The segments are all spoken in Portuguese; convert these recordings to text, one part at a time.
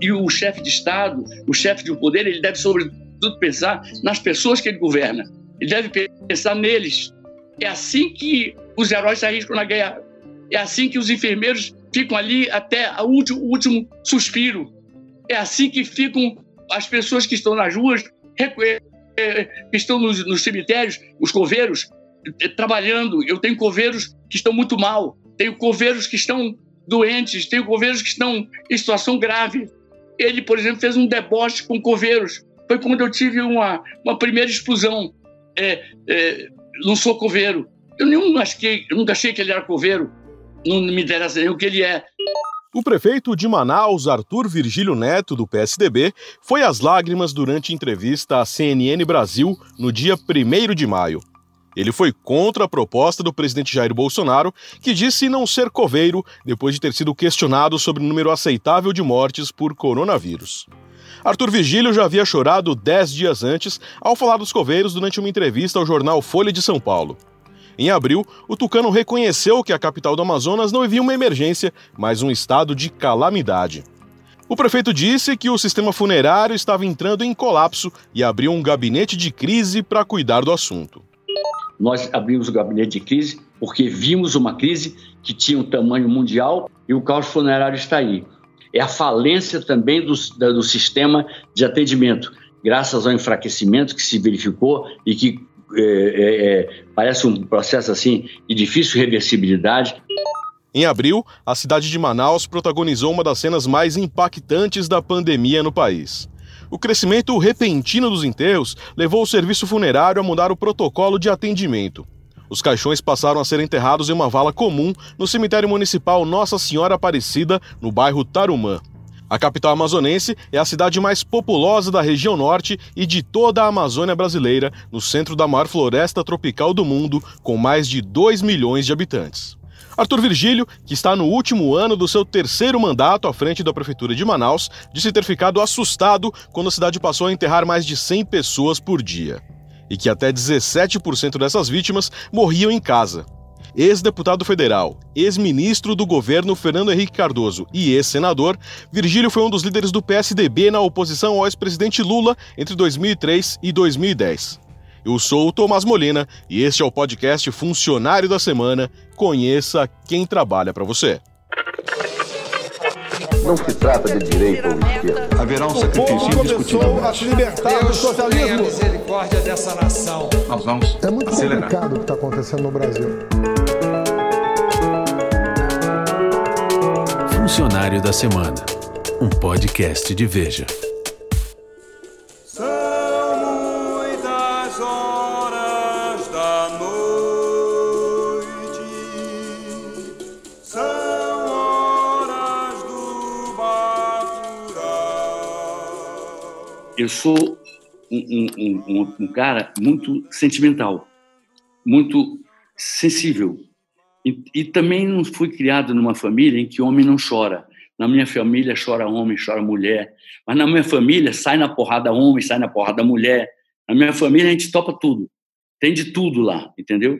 E o chefe de Estado, o chefe de um poder, ele deve, sobretudo, pensar nas pessoas que ele governa. Ele deve pensar neles. É assim que os heróis se arriscam na guerra. É assim que os enfermeiros ficam ali até o último, último suspiro. É assim que ficam as pessoas que estão nas ruas, que estão nos, nos cemitérios, os coveiros, eh, trabalhando. Eu tenho coveiros que estão muito mal, tenho coveiros que estão doentes, tenho coveiros que estão em situação grave. Ele, por exemplo, fez um deboche com coveiros. Foi quando eu tive uma, uma primeira explosão. É, é, não sou coveiro. Eu, não achei, eu nunca achei que ele era coveiro. Não me interessa nem o que ele é. O prefeito de Manaus, Arthur Virgílio Neto, do PSDB, foi às lágrimas durante entrevista à CNN Brasil no dia 1 de maio. Ele foi contra a proposta do presidente Jair Bolsonaro, que disse não ser coveiro depois de ter sido questionado sobre o número aceitável de mortes por coronavírus. Arthur Vigílio já havia chorado dez dias antes ao falar dos coveiros durante uma entrevista ao jornal Folha de São Paulo. Em abril, o Tucano reconheceu que a capital do Amazonas não vivia uma emergência, mas um estado de calamidade. O prefeito disse que o sistema funerário estava entrando em colapso e abriu um gabinete de crise para cuidar do assunto. Nós abrimos o gabinete de crise porque vimos uma crise que tinha um tamanho mundial e o caos funerário está aí. É a falência também do, do sistema de atendimento, graças ao enfraquecimento que se verificou e que é, é, é, parece um processo assim de difícil reversibilidade. Em abril, a cidade de Manaus protagonizou uma das cenas mais impactantes da pandemia no país. O crescimento repentino dos enterros levou o serviço funerário a mudar o protocolo de atendimento. Os caixões passaram a ser enterrados em uma vala comum no cemitério municipal Nossa Senhora Aparecida, no bairro Tarumã. A capital amazonense é a cidade mais populosa da região norte e de toda a Amazônia brasileira, no centro da maior floresta tropical do mundo, com mais de 2 milhões de habitantes. Arthur Virgílio, que está no último ano do seu terceiro mandato à frente da Prefeitura de Manaus, disse ter ficado assustado quando a cidade passou a enterrar mais de 100 pessoas por dia. E que até 17% dessas vítimas morriam em casa ex-deputado federal, ex-ministro do governo Fernando Henrique Cardoso e ex-senador, Virgílio foi um dos líderes do PSDB na oposição ao ex-presidente Lula entre 2003 e 2010. Eu sou o Tomás Molina e este é o podcast Funcionário da Semana. Conheça quem trabalha para você. Não se trata de direita ou esquerda. Haverá um sacrifício indiscutível. a se libertar do socialismo. a misericórdia dessa nação. Nós vamos É muito acelerar. complicado o que está acontecendo no Brasil. Funcionário da Semana, um podcast de Veja. Eu sou um, um- um- um cara muito sentimental, muito sensível. E, e também não fui criado numa família em que homem não chora. Na minha família chora homem, chora mulher. Mas na minha família sai na porrada homem, sai na porrada mulher. Na minha família a gente topa tudo. Tem de tudo lá, entendeu?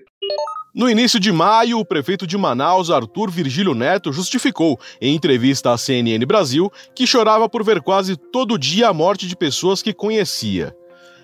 No início de maio, o prefeito de Manaus, Arthur Virgílio Neto, justificou, em entrevista à CNN Brasil, que chorava por ver quase todo dia a morte de pessoas que conhecia.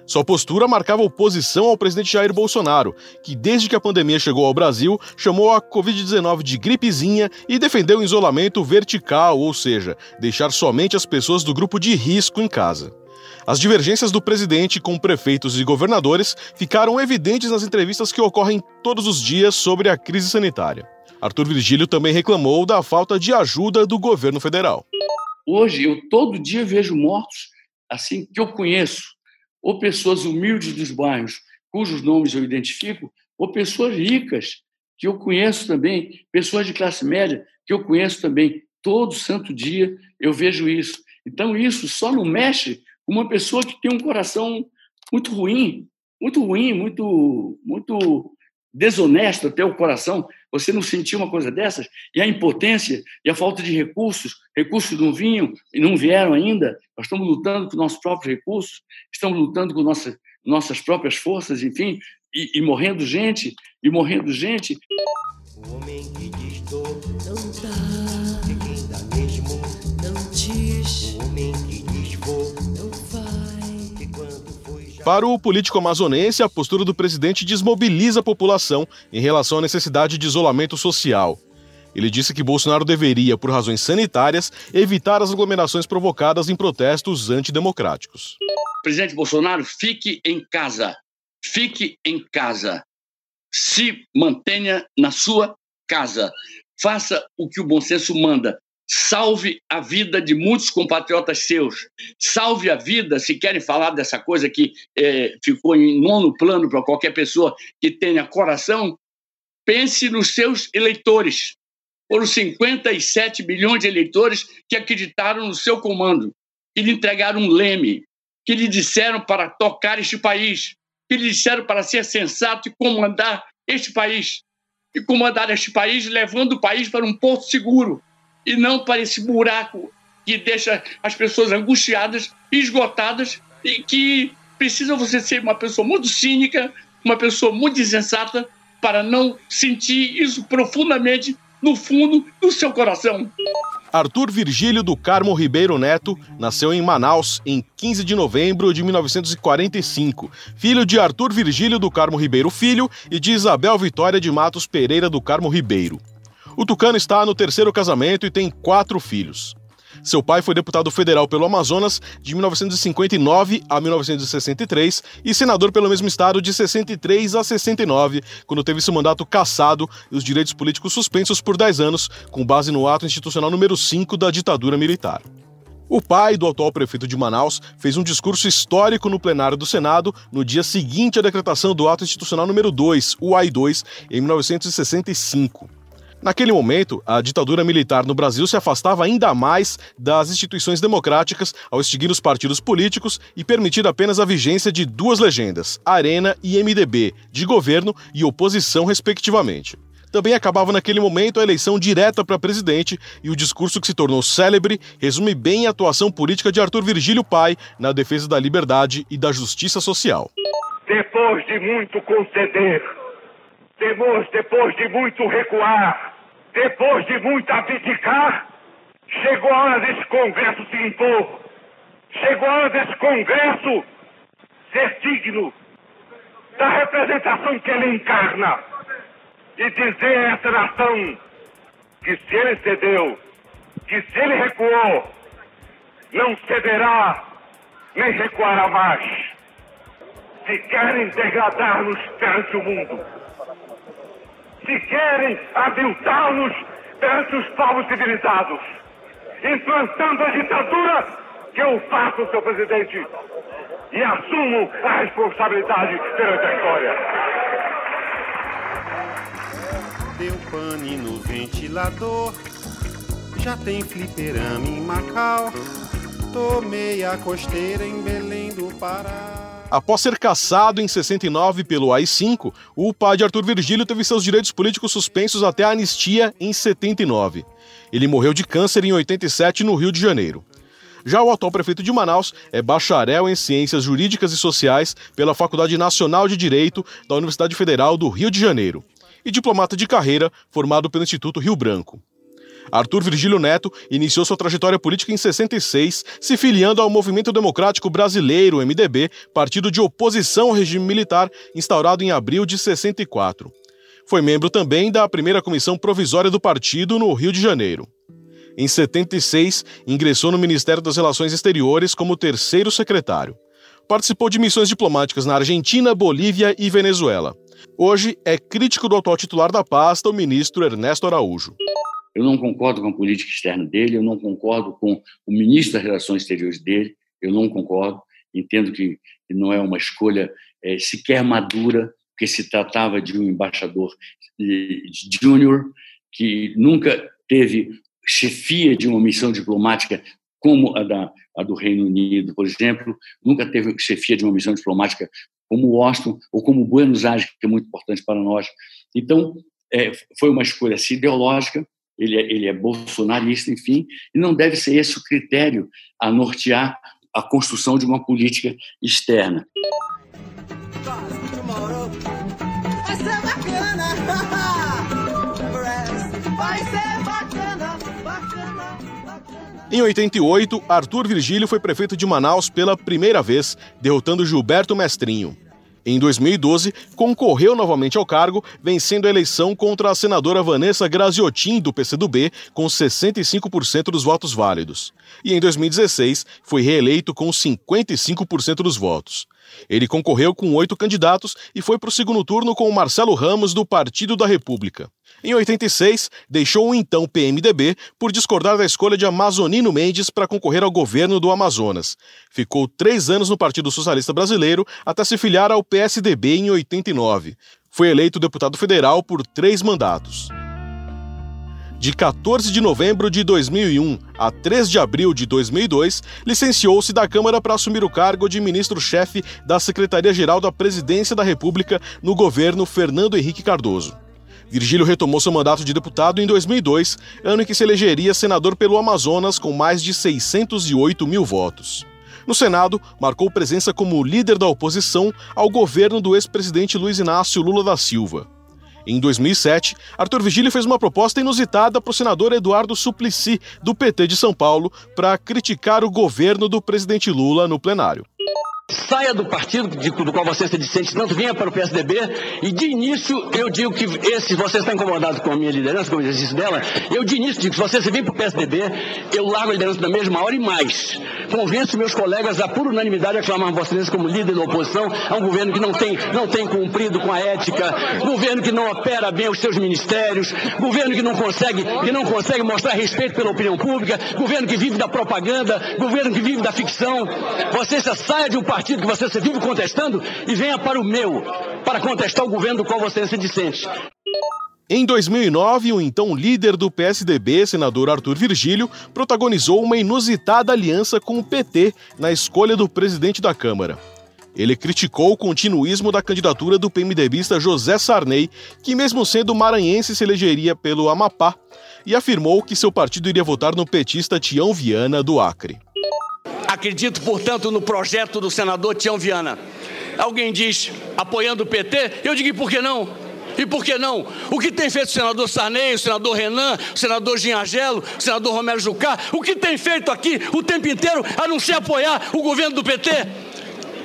Sua postura marcava oposição ao presidente Jair Bolsonaro, que desde que a pandemia chegou ao Brasil, chamou a Covid-19 de gripezinha e defendeu o isolamento vertical, ou seja, deixar somente as pessoas do grupo de risco em casa. As divergências do presidente com prefeitos e governadores ficaram evidentes nas entrevistas que ocorrem todos os dias sobre a crise sanitária. Arthur Virgílio também reclamou da falta de ajuda do governo federal. Hoje eu todo dia vejo mortos assim que eu conheço, ou pessoas humildes dos bairros cujos nomes eu identifico, ou pessoas ricas que eu conheço também, pessoas de classe média que eu conheço também. Todo santo dia eu vejo isso. Então isso só não mexe uma pessoa que tem um coração muito ruim, muito ruim, muito muito desonesto até o coração, você não sentiu uma coisa dessas? E a impotência e a falta de recursos, recursos não vinham e não vieram ainda, nós estamos lutando com nossos próprios recursos, estamos lutando com nossas, nossas próprias forças, enfim, e, e morrendo gente, e morrendo gente. O homem que diz dor não dá, de quem dá mesmo não diz. O homem que diz vou Para o político amazonense, a postura do presidente desmobiliza a população em relação à necessidade de isolamento social. Ele disse que Bolsonaro deveria, por razões sanitárias, evitar as aglomerações provocadas em protestos antidemocráticos. Presidente Bolsonaro, fique em casa. Fique em casa. Se mantenha na sua casa. Faça o que o bom senso manda. Salve a vida de muitos compatriotas seus. Salve a vida, se querem falar dessa coisa que eh, ficou em nono plano para qualquer pessoa que tenha coração, pense nos seus eleitores. Foram 57 milhões de eleitores que acreditaram no seu comando, que lhe entregaram um leme, que lhe disseram para tocar este país, que lhe disseram para ser sensato e comandar este país. E comandar este país levando o país para um porto seguro e não para esse buraco que deixa as pessoas angustiadas, esgotadas e que precisa você ser uma pessoa muito cínica, uma pessoa muito insensata para não sentir isso profundamente no fundo do seu coração. Arthur Virgílio do Carmo Ribeiro Neto nasceu em Manaus em 15 de novembro de 1945, filho de Arthur Virgílio do Carmo Ribeiro Filho e de Isabel Vitória de Matos Pereira do Carmo Ribeiro. O Tucano está no terceiro casamento e tem quatro filhos. Seu pai foi deputado federal pelo Amazonas de 1959 a 1963 e senador pelo mesmo estado de 63 a 69, quando teve seu mandato cassado e os direitos políticos suspensos por 10 anos, com base no ato institucional número 5 da ditadura militar. O pai do atual prefeito de Manaus fez um discurso histórico no plenário do Senado no dia seguinte à decretação do ato institucional número 2, o AI-2, em 1965. Naquele momento, a ditadura militar no Brasil se afastava ainda mais das instituições democráticas ao extinguir os partidos políticos e permitir apenas a vigência de duas legendas, Arena e MDB, de governo e oposição, respectivamente. Também acabava naquele momento a eleição direta para presidente e o discurso que se tornou célebre resume bem a atuação política de Arthur Virgílio Pai na defesa da liberdade e da justiça social. Depois de muito conceder, depois, depois de muito recuar, depois de muito abdicar, chegou a hora desse Congresso se impor. Chegou a hora desse Congresso ser digno da representação que ele encarna e dizer a essa nação que se ele cedeu, que se ele recuou, não cederá nem recuará mais. Se querem degradar-nos perante o mundo, se querem aviltar-nos perante os povos civilizados, implantando a ditadura, que eu faço, senhor presidente, e assumo a responsabilidade perante a história. Deu pane no ventilador, já tem fliperama em Macau, tomei a costeira em Belém do Pará. Após ser caçado em 69 pelo AI-5, o pai de Arthur Virgílio teve seus direitos políticos suspensos até a anistia em 79. Ele morreu de câncer em 87 no Rio de Janeiro. Já o atual prefeito de Manaus é bacharel em Ciências Jurídicas e Sociais pela Faculdade Nacional de Direito da Universidade Federal do Rio de Janeiro e diplomata de carreira formado pelo Instituto Rio Branco. Arthur Virgílio Neto iniciou sua trajetória política em 66, se filiando ao Movimento Democrático Brasileiro, MDB, partido de oposição ao regime militar, instaurado em abril de 64. Foi membro também da primeira comissão provisória do partido no Rio de Janeiro. Em 76, ingressou no Ministério das Relações Exteriores como terceiro secretário. Participou de missões diplomáticas na Argentina, Bolívia e Venezuela. Hoje é crítico do atual titular da pasta, o ministro Ernesto Araújo. Eu não concordo com a política externa dele, eu não concordo com o ministro das Relações Exteriores dele, eu não concordo. Entendo que não é uma escolha é, sequer madura, porque se tratava de um embaixador júnior que nunca teve chefia de uma missão diplomática como a, da, a do Reino Unido, por exemplo, nunca teve chefia de uma missão diplomática como Washington ou como Buenos Aires, que é muito importante para nós. Então, é, foi uma escolha assim, ideológica, ele é, ele é bolsonarista, enfim, e não deve ser esse o critério a nortear a construção de uma política externa. ser bacana. Vai ser bacana, bacana. Em 88, Arthur Virgílio foi prefeito de Manaus pela primeira vez, derrotando Gilberto Mestrinho. Em 2012, concorreu novamente ao cargo, vencendo a eleição contra a senadora Vanessa Graziotin, do PCdoB, com 65% dos votos válidos. E em 2016, foi reeleito com 55% dos votos. Ele concorreu com oito candidatos e foi para o segundo turno com Marcelo Ramos, do Partido da República. Em 86, deixou o então PMDB por discordar da escolha de Amazonino Mendes para concorrer ao governo do Amazonas. Ficou três anos no Partido Socialista Brasileiro até se filiar ao PSDB em 89. Foi eleito deputado federal por três mandatos. De 14 de novembro de 2001 a 3 de abril de 2002, licenciou-se da Câmara para assumir o cargo de ministro-chefe da Secretaria-Geral da Presidência da República no governo Fernando Henrique Cardoso. Virgílio retomou seu mandato de deputado em 2002, ano em que se elegeria senador pelo Amazonas com mais de 608 mil votos. No Senado, marcou presença como líder da oposição ao governo do ex-presidente Luiz Inácio Lula da Silva. Em 2007, Arthur Vigílio fez uma proposta inusitada para o senador Eduardo Suplicy, do PT de São Paulo, para criticar o governo do presidente Lula no plenário. Saia do partido de, do qual você se dissente tanto, venha para o PSDB e de início eu digo que esse, você está incomodado com a minha liderança, com o exercício dela, eu de início digo se você se vir para o PSDB, eu largo a liderança na mesma hora e mais. Convenço meus colegas a por unanimidade a Vossa Excelência como líder da oposição a um governo que não tem, não tem cumprido com a ética, governo que não opera bem os seus ministérios, governo que não consegue, que não consegue mostrar respeito pela opinião pública, governo que vive da propaganda, governo que vive da ficção. Você saia de um partido que você se vive contestando e venha para o meu, para contestar o governo do qual você se dissente. Em 2009, o então líder do PSDB, senador Arthur Virgílio, protagonizou uma inusitada aliança com o PT na escolha do presidente da Câmara. Ele criticou o continuismo da candidatura do PMDBista José Sarney, que, mesmo sendo maranhense, se elegeria pelo Amapá, e afirmou que seu partido iria votar no petista Tião Viana, do Acre. Acredito, portanto, no projeto do senador Tião Viana. Alguém diz apoiando o PT, eu digo e por que não? E por que não? O que tem feito o senador Sarney, o senador Renan, o senador Ginhagelo, o senador Romero Jucá, o que tem feito aqui o tempo inteiro a não ser apoiar o governo do PT?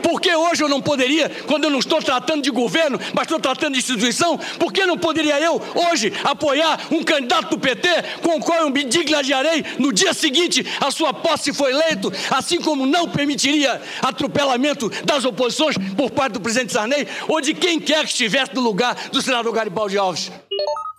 Por que hoje eu não poderia, quando eu não estou tratando de governo, mas estou tratando de instituição, por que não poderia eu, hoje, apoiar um candidato do PT com o qual eu me digladiarei no dia seguinte a sua posse foi eleito, assim como não permitiria atropelamento das oposições por parte do presidente Sarney ou de quem quer que estivesse no lugar do senador Garibaldi Alves?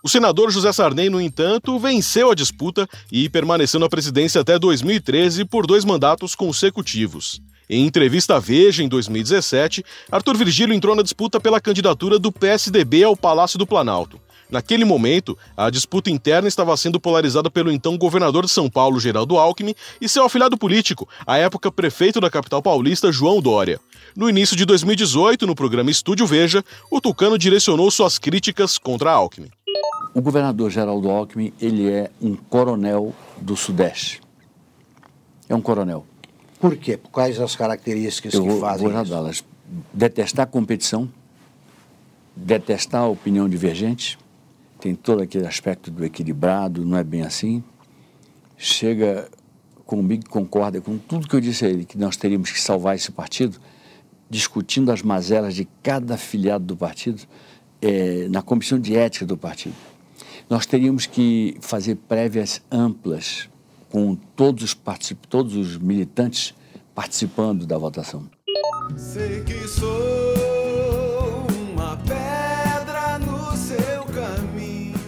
O senador José Sarney, no entanto, venceu a disputa e permaneceu na presidência até 2013 por dois mandatos consecutivos. Em entrevista à Veja, em 2017, Arthur Virgílio entrou na disputa pela candidatura do PSDB ao Palácio do Planalto. Naquele momento, a disputa interna estava sendo polarizada pelo então governador de São Paulo, Geraldo Alckmin, e seu afilhado político, à época prefeito da capital paulista, João Dória. No início de 2018, no programa Estúdio Veja, o Tucano direcionou suas críticas contra Alckmin. O governador Geraldo Alckmin, ele é um coronel do Sudeste. É um coronel. Por quê? Quais as características Eu que vou, fazem vou isso? Detestar a competição, detestar a opinião divergente, tem todo aquele aspecto do equilibrado, não é bem assim. Chega comigo, concorda com tudo que eu disse a ele, que nós teríamos que salvar esse partido, discutindo as mazelas de cada filiado do partido eh, na comissão de ética do partido. Nós teríamos que fazer prévias amplas com todos os, particip- todos os militantes participando da votação. Sei que sou uma pedra no seu caminho.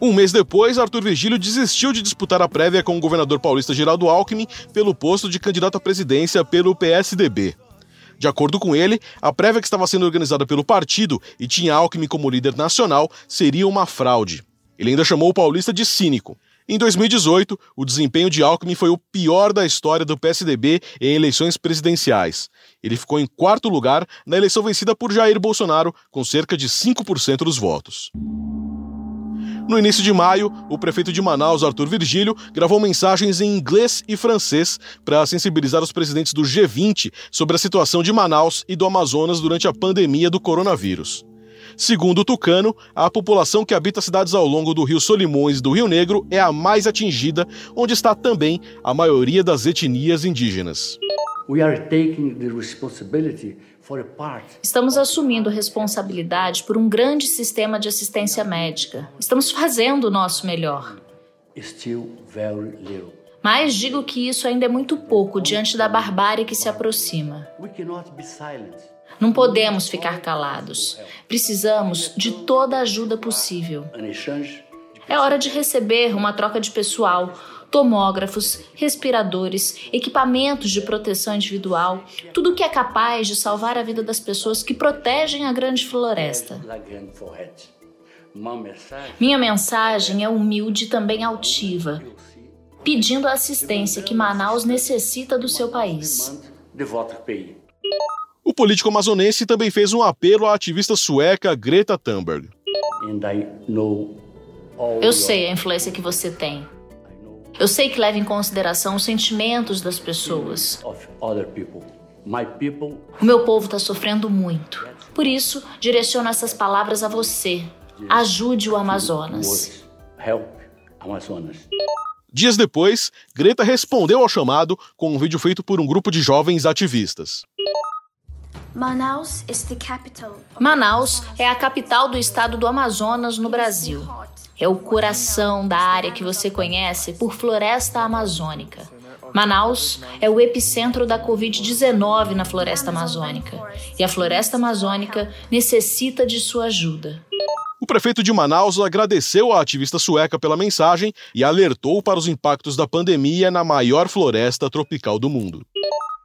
Um mês depois, Arthur Virgílio desistiu de disputar a prévia com o governador paulista Geraldo Alckmin pelo posto de candidato à presidência pelo PSDB. De acordo com ele, a prévia que estava sendo organizada pelo partido e tinha Alckmin como líder nacional seria uma fraude. Ele ainda chamou o paulista de cínico. Em 2018, o desempenho de Alckmin foi o pior da história do PSDB em eleições presidenciais. Ele ficou em quarto lugar na eleição vencida por Jair Bolsonaro, com cerca de 5% dos votos. No início de maio, o prefeito de Manaus, Arthur Virgílio, gravou mensagens em inglês e francês para sensibilizar os presidentes do G20 sobre a situação de Manaus e do Amazonas durante a pandemia do coronavírus. Segundo o Tucano, a população que habita cidades ao longo do Rio Solimões e do Rio Negro é a mais atingida, onde está também a maioria das etnias indígenas. Estamos assumindo responsabilidade por um grande sistema de assistência médica. Estamos fazendo o nosso melhor. Mas digo que isso ainda é muito pouco diante da barbárie que se aproxima. Não podemos ficar calados. Precisamos de toda a ajuda possível. É hora de receber uma troca de pessoal, tomógrafos, respiradores, equipamentos de proteção individual, tudo o que é capaz de salvar a vida das pessoas que protegem a grande floresta. Minha mensagem é humilde e também altiva, pedindo a assistência que Manaus necessita do seu país. O político amazonense também fez um apelo à ativista sueca Greta Thunberg. Eu sei a influência que você tem. Eu sei que leva em consideração os sentimentos das pessoas. O meu povo está sofrendo muito. Por isso, direciono essas palavras a você. Ajude o Amazonas. Dias depois, Greta respondeu ao chamado com um vídeo feito por um grupo de jovens ativistas. Manaus Manaus é a capital do estado do Amazonas, no Brasil. É o coração da área que você conhece por floresta amazônica. Manaus é o epicentro da Covid-19 na floresta amazônica. E a floresta amazônica necessita de sua ajuda. O prefeito de Manaus agradeceu à ativista sueca pela mensagem e alertou para os impactos da pandemia na maior floresta tropical do mundo.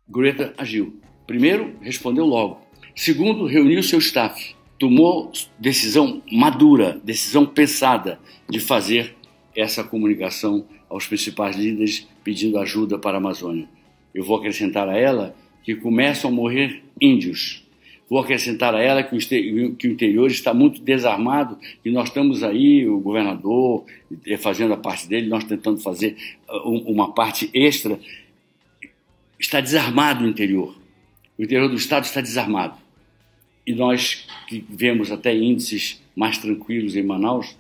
Greta agiu. Primeiro, respondeu logo. Segundo, reuniu seu staff. Tomou decisão madura, decisão pensada de fazer essa comunicação aos principais líderes pedindo ajuda para a Amazônia. Eu vou acrescentar a ela que começam a morrer índios. Vou acrescentar a ela que o, interior está muito desarmado e nós estamos aí, o governador fazendo a parte dele, nós tentando fazer uma parte extra. Está desarmado o interior. O interior do estado está desarmado. E nós que vemos até índices mais tranquilos em Manaus,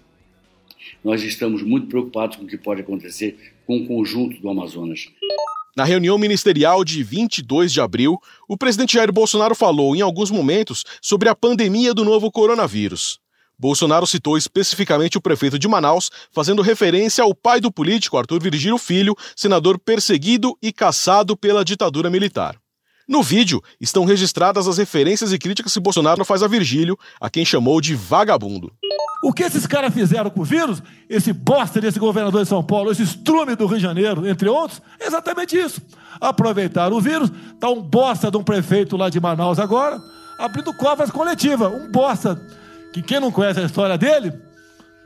nós estamos muito preocupados com o que pode acontecer com o conjunto do Amazonas. Na reunião ministerial de 22 de abril, o presidente Jair Bolsonaro falou em alguns momentos sobre a pandemia do novo coronavírus. Bolsonaro citou especificamente o prefeito de Manaus, fazendo referência ao pai do político Arthur Virgílio Filho, senador perseguido e caçado pela ditadura militar. No vídeo estão registradas as referências e críticas que Bolsonaro faz a Virgílio, a quem chamou de vagabundo. O que esses caras fizeram com o vírus, esse bosta desse governador de São Paulo, esse estrume do Rio de Janeiro, entre outros, é exatamente isso. Aproveitaram o vírus, tá um bosta de um prefeito lá de Manaus agora, abrindo covas coletiva. Um bosta que quem não conhece a história dele,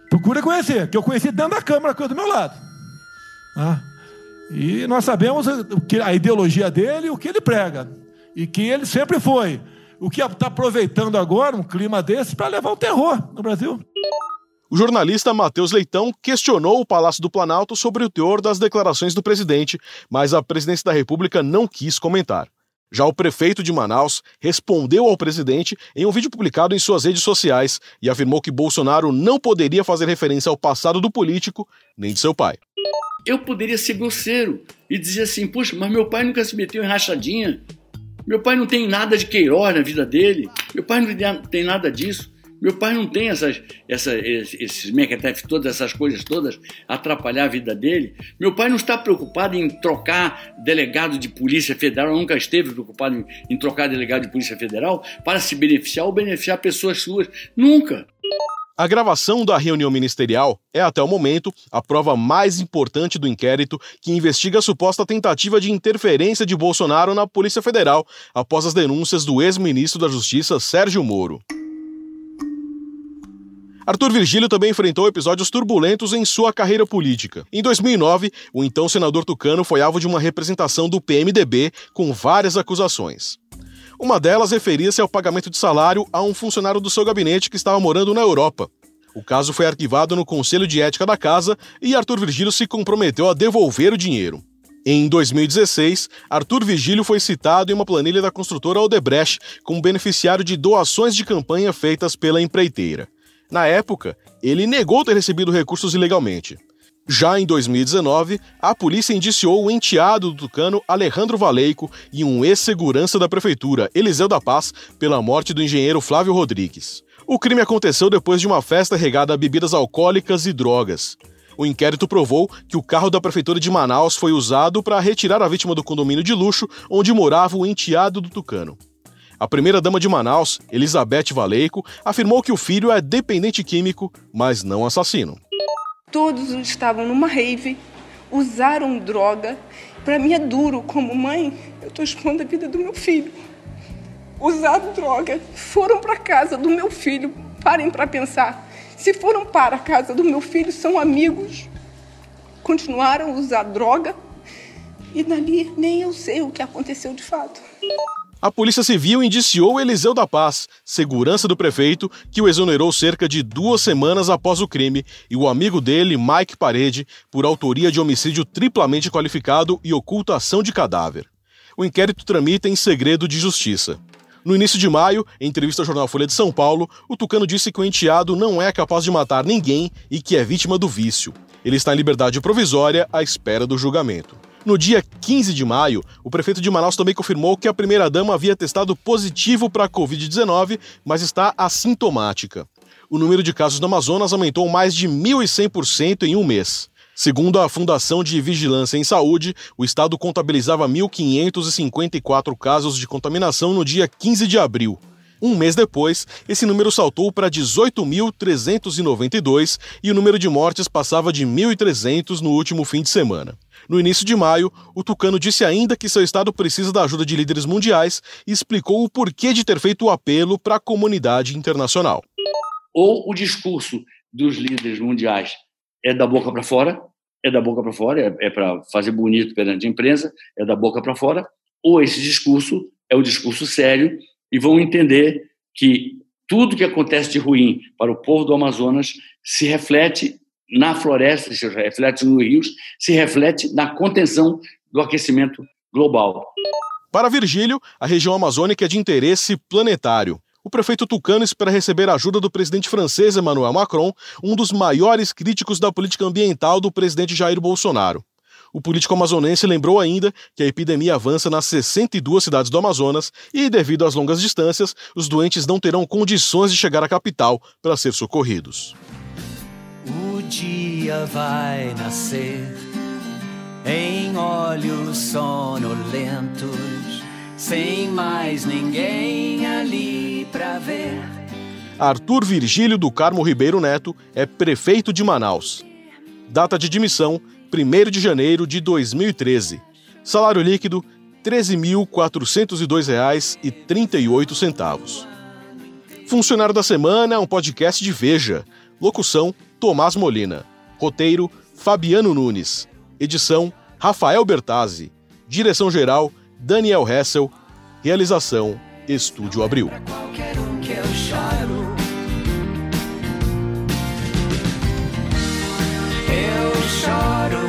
procura conhecer, que eu conheci dentro da Câmara, que do meu lado. Ah. E nós sabemos a ideologia dele, o que ele prega. E que ele sempre foi. O que está aproveitando agora um clima desse para levar o terror no Brasil. O jornalista Matheus Leitão questionou o Palácio do Planalto sobre o teor das declarações do presidente, mas a presidência da República não quis comentar. Já o prefeito de Manaus respondeu ao presidente em um vídeo publicado em suas redes sociais e afirmou que Bolsonaro não poderia fazer referência ao passado do político nem de seu pai. Eu poderia ser grosseiro e dizer assim: puxa, mas meu pai nunca se meteu em rachadinha. Meu pai não tem nada de Queiroz na vida dele. Meu pai não tem nada disso. Meu pai não tem essas, essa, esses mequetef, todas essas coisas todas, atrapalhar a vida dele. Meu pai não está preocupado em trocar delegado de Polícia Federal, nunca esteve preocupado em, em trocar delegado de Polícia Federal para se beneficiar ou beneficiar pessoas suas. Nunca. A gravação da reunião ministerial é, até o momento, a prova mais importante do inquérito que investiga a suposta tentativa de interferência de Bolsonaro na Polícia Federal após as denúncias do ex-ministro da Justiça Sérgio Moro. Arthur Virgílio também enfrentou episódios turbulentos em sua carreira política. Em 2009, o então senador Tucano foi alvo de uma representação do PMDB com várias acusações. Uma delas referia-se ao pagamento de salário a um funcionário do seu gabinete que estava morando na Europa. O caso foi arquivado no Conselho de Ética da Casa e Arthur Virgílio se comprometeu a devolver o dinheiro. Em 2016, Arthur Vigílio foi citado em uma planilha da construtora Odebrecht como beneficiário de doações de campanha feitas pela empreiteira. Na época, ele negou ter recebido recursos ilegalmente. Já em 2019, a polícia indiciou o enteado do tucano Alejandro Valeico e um ex-segurança da prefeitura, Eliseu da Paz, pela morte do engenheiro Flávio Rodrigues. O crime aconteceu depois de uma festa regada a bebidas alcoólicas e drogas. O inquérito provou que o carro da prefeitura de Manaus foi usado para retirar a vítima do condomínio de luxo onde morava o enteado do tucano. A primeira-dama de Manaus, Elizabeth Valeico, afirmou que o filho é dependente químico, mas não assassino. Todos estavam numa rave, usaram droga. Para mim é duro, como mãe, eu estou expondo a vida do meu filho. Usaram droga, foram para casa do meu filho. Parem para pensar. Se foram para a casa do meu filho, são amigos. Continuaram a usar droga. E dali nem eu sei o que aconteceu de fato. A Polícia Civil indiciou Eliseu da Paz, segurança do prefeito, que o exonerou cerca de duas semanas após o crime, e o amigo dele, Mike Parede, por autoria de homicídio triplamente qualificado e ocultação de cadáver. O inquérito tramita em segredo de justiça. No início de maio, em entrevista ao jornal Folha de São Paulo, o Tucano disse que o enteado não é capaz de matar ninguém e que é vítima do vício. Ele está em liberdade provisória à espera do julgamento. No dia 15 de maio, o prefeito de Manaus também confirmou que a primeira-dama havia testado positivo para a Covid-19, mas está assintomática. O número de casos no Amazonas aumentou mais de 1.100% em um mês. Segundo a Fundação de Vigilância em Saúde, o estado contabilizava 1.554 casos de contaminação no dia 15 de abril. Um mês depois, esse número saltou para 18.392 e o número de mortes passava de 1.300 no último fim de semana. No início de maio, o Tucano disse ainda que seu estado precisa da ajuda de líderes mundiais e explicou o porquê de ter feito o apelo para a comunidade internacional. Ou o discurso dos líderes mundiais é da boca para fora, é da boca para fora, é, é para fazer bonito perante a imprensa, é da boca para fora, ou esse discurso é o discurso sério e vão entender que tudo que acontece de ruim para o povo do Amazonas se reflete na floresta, se reflete nos rios, se reflete na contenção do aquecimento global. Para Virgílio, a região amazônica é de interesse planetário. O prefeito tucano espera receber a ajuda do presidente francês Emmanuel Macron, um dos maiores críticos da política ambiental do presidente Jair Bolsonaro. O político amazonense lembrou ainda que a epidemia avança nas 62 cidades do Amazonas e, devido às longas distâncias, os doentes não terão condições de chegar à capital para ser socorridos. O dia vai nascer em olhos sonolentos, sem mais ninguém ali pra ver. Arthur Virgílio do Carmo Ribeiro Neto é prefeito de Manaus. Data de dimissão: 1 de janeiro de 2013. Salário líquido: R$ 13.402,38. Funcionário da Semana é um podcast de Veja. Locução: Tomás Molina. Roteiro: Fabiano Nunes. Edição: Rafael Bertazzi. Direção-geral: Daniel Hessel. Realização: Estúdio Abril. Eu choro.